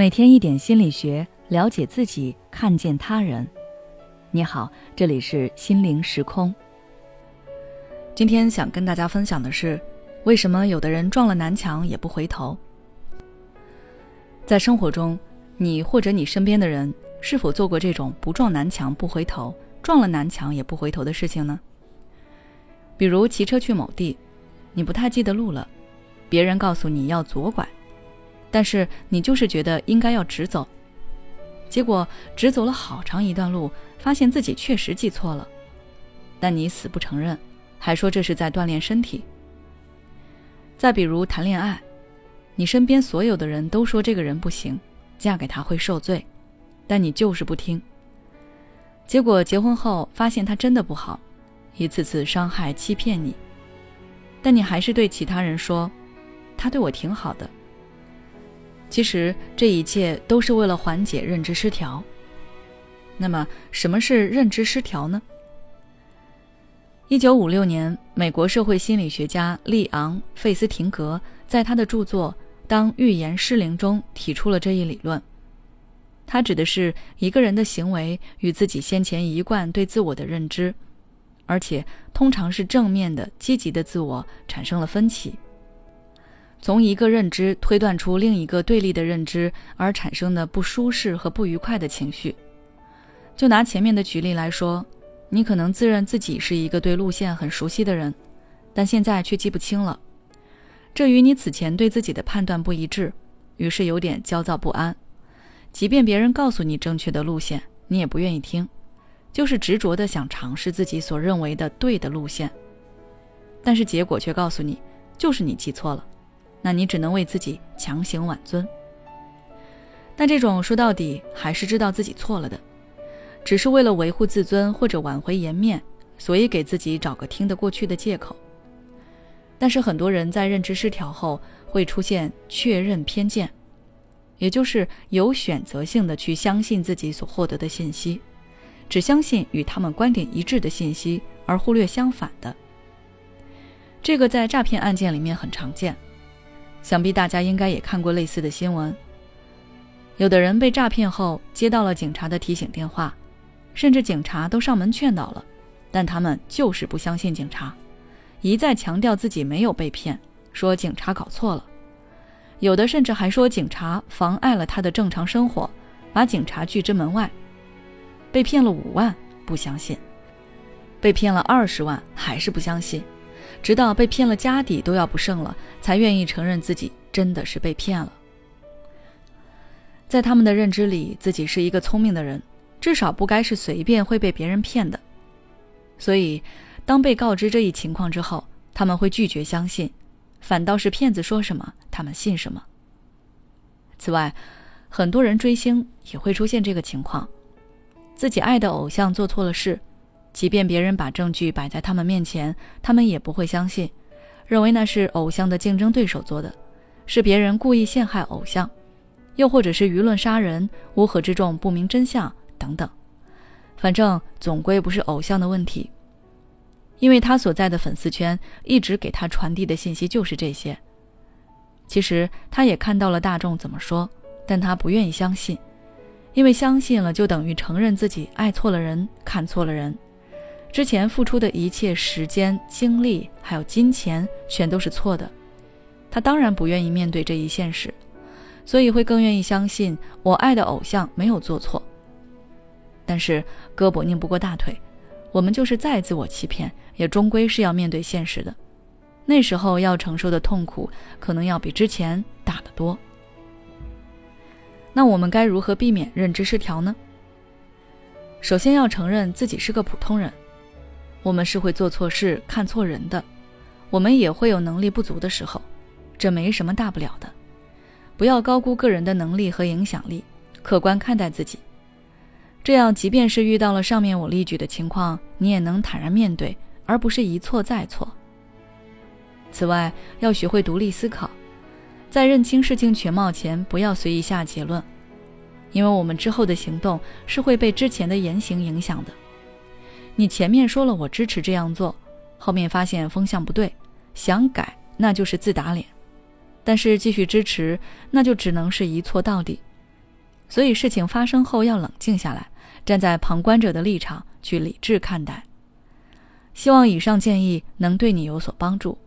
每天一点心理学，了解自己，看见他人。你好，这里是心灵时空。今天想跟大家分享的是，为什么有的人撞了南墙也不回头？在生活中，你或者你身边的人，是否做过这种不撞南墙不回头，撞了南墙也不回头的事情呢？比如骑车去某地，你不太记得路了，别人告诉你要左拐。但是你就是觉得应该要直走，结果直走了好长一段路，发现自己确实记错了，但你死不承认，还说这是在锻炼身体。再比如谈恋爱，你身边所有的人都说这个人不行，嫁给他会受罪，但你就是不听。结果结婚后发现他真的不好，一次次伤害欺骗你，但你还是对其他人说，他对我挺好的。其实这一切都是为了缓解认知失调。那么，什么是认知失调呢？一九五六年，美国社会心理学家利昂·费斯廷格在他的著作《当预言失灵》中提出了这一理论。他指的是一个人的行为与自己先前一贯对自我的认知，而且通常是正面的、积极的自我产生了分歧。从一个认知推断出另一个对立的认知而产生的不舒适和不愉快的情绪。就拿前面的举例来说，你可能自认自己是一个对路线很熟悉的人，但现在却记不清了，这与你此前对自己的判断不一致，于是有点焦躁不安。即便别人告诉你正确的路线，你也不愿意听，就是执着的想尝试自己所认为的对的路线，但是结果却告诉你，就是你记错了。那你只能为自己强行挽尊，但这种说到底还是知道自己错了的，只是为了维护自尊或者挽回颜面，所以给自己找个听得过去的借口。但是很多人在认知失调后会出现确认偏见，也就是有选择性的去相信自己所获得的信息，只相信与他们观点一致的信息，而忽略相反的。这个在诈骗案件里面很常见。想必大家应该也看过类似的新闻。有的人被诈骗后接到了警察的提醒电话，甚至警察都上门劝导了，但他们就是不相信警察，一再强调自己没有被骗，说警察搞错了。有的甚至还说警察妨碍了他的正常生活，把警察拒之门外。被骗了五万不相信，被骗了二十万还是不相信。直到被骗了家底都要不剩了，才愿意承认自己真的是被骗了。在他们的认知里，自己是一个聪明的人，至少不该是随便会被别人骗的。所以，当被告知这一情况之后，他们会拒绝相信，反倒是骗子说什么，他们信什么。此外，很多人追星也会出现这个情况：自己爱的偶像做错了事。即便别人把证据摆在他们面前，他们也不会相信，认为那是偶像的竞争对手做的，是别人故意陷害偶像，又或者是舆论杀人、乌合之众不明真相等等。反正总归不是偶像的问题，因为他所在的粉丝圈一直给他传递的信息就是这些。其实他也看到了大众怎么说，但他不愿意相信，因为相信了就等于承认自己爱错了人、看错了人。之前付出的一切时间、精力还有金钱，全都是错的。他当然不愿意面对这一现实，所以会更愿意相信我爱的偶像没有做错。但是胳膊拧不过大腿，我们就是再自我欺骗，也终归是要面对现实的。那时候要承受的痛苦，可能要比之前大得多。那我们该如何避免认知失调呢？首先要承认自己是个普通人。我们是会做错事、看错人的，我们也会有能力不足的时候，这没什么大不了的。不要高估个人的能力和影响力，客观看待自己，这样即便是遇到了上面我例举的情况，你也能坦然面对，而不是一错再错。此外，要学会独立思考，在认清事情全貌前，不要随意下结论，因为我们之后的行动是会被之前的言行影响的。你前面说了我支持这样做，后面发现风向不对，想改那就是自打脸；但是继续支持，那就只能是一错到底，所以事情发生后要冷静下来，站在旁观者的立场去理智看待。希望以上建议能对你有所帮助。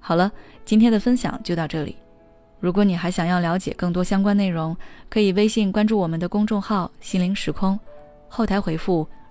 好了，今天的分享就到这里。如果你还想要了解更多相关内容，可以微信关注我们的公众号“心灵时空”，后台回复“